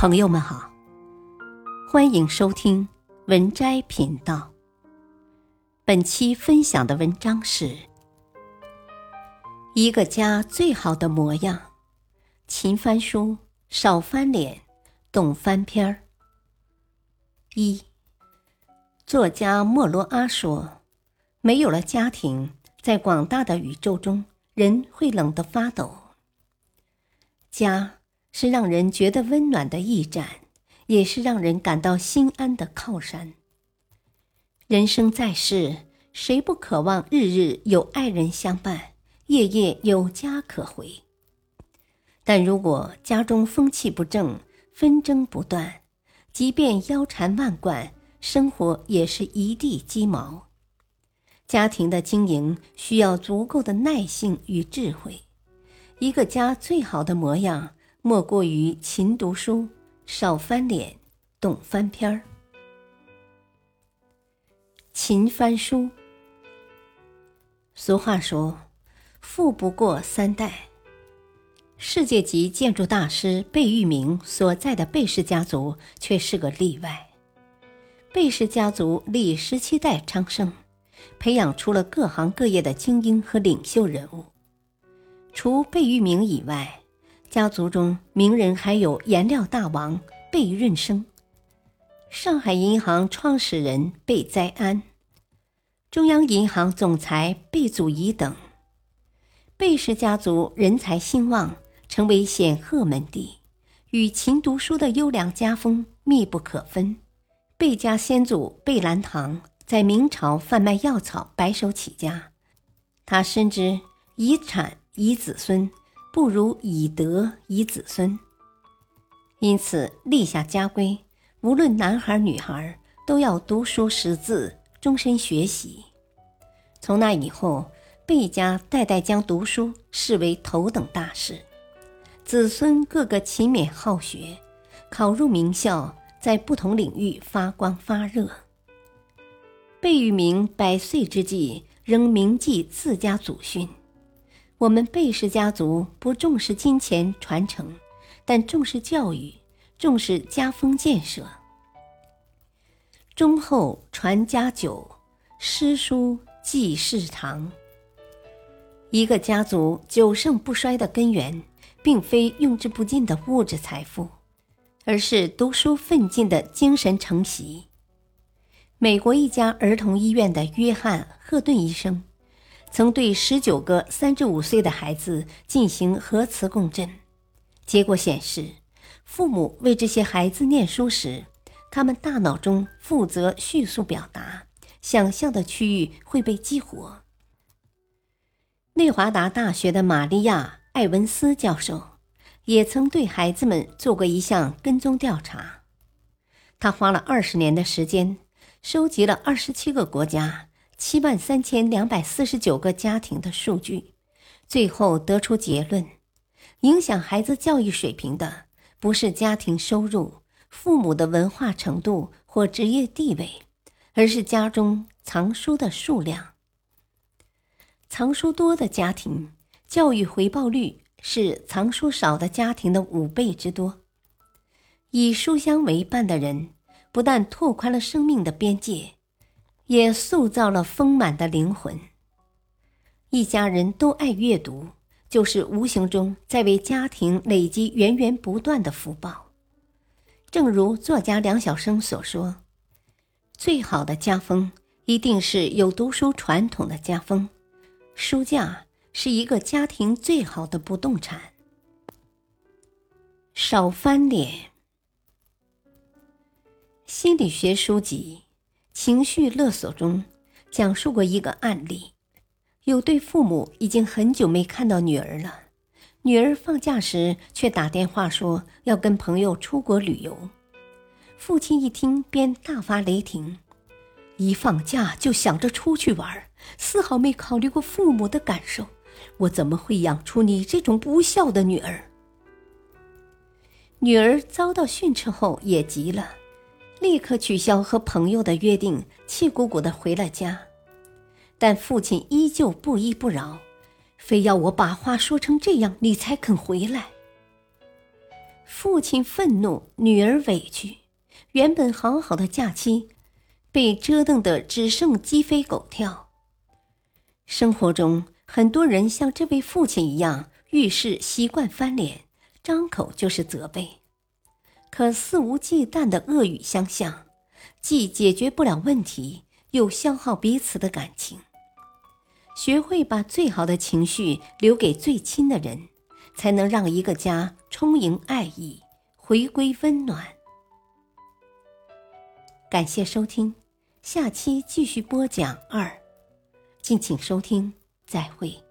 朋友们好，欢迎收听文摘频道。本期分享的文章是《一个家最好的模样》，勤翻书，少翻脸，懂翻篇儿。一作家莫罗阿说：“没有了家庭，在广大的宇宙中，人会冷得发抖。家。”是让人觉得温暖的驿站，也是让人感到心安的靠山。人生在世，谁不渴望日日有爱人相伴，夜夜有家可回？但如果家中风气不正，纷争不断，即便腰缠万贯，生活也是一地鸡毛。家庭的经营需要足够的耐性与智慧。一个家最好的模样。莫过于勤读书，少翻脸，懂翻篇儿。勤翻书。俗话说：“富不过三代。”世界级建筑大师贝聿铭所在的贝氏家族却是个例外。贝氏家族历十七代昌盛，培养出了各行各业的精英和领袖人物。除贝聿铭以外，家族中名人还有颜料大王贝润生、上海银行创始人贝在安、中央银行总裁贝祖仪等。贝氏家族人才兴旺，成为显赫门第，与勤读书的优良家风密不可分。贝家先祖贝兰堂在明朝贩卖药草，白手起家，他深知遗产遗子孙。不如以德以子孙，因此立下家规：无论男孩女孩，都要读书识字，终身学习。从那以后，贝家代代将读书视为头等大事，子孙个个勤勉好学，考入名校，在不同领域发光发热。贝聿铭百岁之际，仍铭记自家祖训。我们贝氏家族不重视金钱传承，但重视教育，重视家风建设。忠厚传家久，诗书继世长。一个家族久盛不衰的根源，并非用之不尽的物质财富，而是读书奋进的精神承袭。美国一家儿童医院的约翰·赫顿医生。曾对十九个三至五岁的孩子进行核磁共振，结果显示，父母为这些孩子念书时，他们大脑中负责叙述表达、想象的区域会被激活。内华达大学的玛利亚·艾文斯教授也曾对孩子们做过一项跟踪调查，他花了二十年的时间，收集了二十七个国家。七万三千两百四十九个家庭的数据，最后得出结论：影响孩子教育水平的不是家庭收入、父母的文化程度或职业地位，而是家中藏书的数量。藏书多的家庭，教育回报率是藏书少的家庭的五倍之多。以书香为伴的人，不但拓宽了生命的边界。也塑造了丰满的灵魂。一家人都爱阅读，就是无形中在为家庭累积源源不断的福报。正如作家梁晓声所说：“最好的家风，一定是有读书传统的家风。书架是一个家庭最好的不动产。”少翻脸。心理学书籍。情绪勒索中，讲述过一个案例：有对父母已经很久没看到女儿了，女儿放假时却打电话说要跟朋友出国旅游。父亲一听便大发雷霆：“一放假就想着出去玩，丝毫没考虑过父母的感受，我怎么会养出你这种不孝的女儿？”女儿遭到训斥后也急了。立刻取消和朋友的约定，气鼓鼓的回了家。但父亲依旧不依不饶，非要我把话说成这样，你才肯回来。父亲愤怒，女儿委屈，原本好好的假期，被折腾得只剩鸡飞狗跳。生活中，很多人像这位父亲一样，遇事习惯翻脸，张口就是责备，可肆无忌惮的恶语相向，既解决不了问题，又消耗彼此的感情。学会把最好的情绪留给最亲的人。才能让一个家充盈爱意，回归温暖。感谢收听，下期继续播讲二，敬请收听，再会。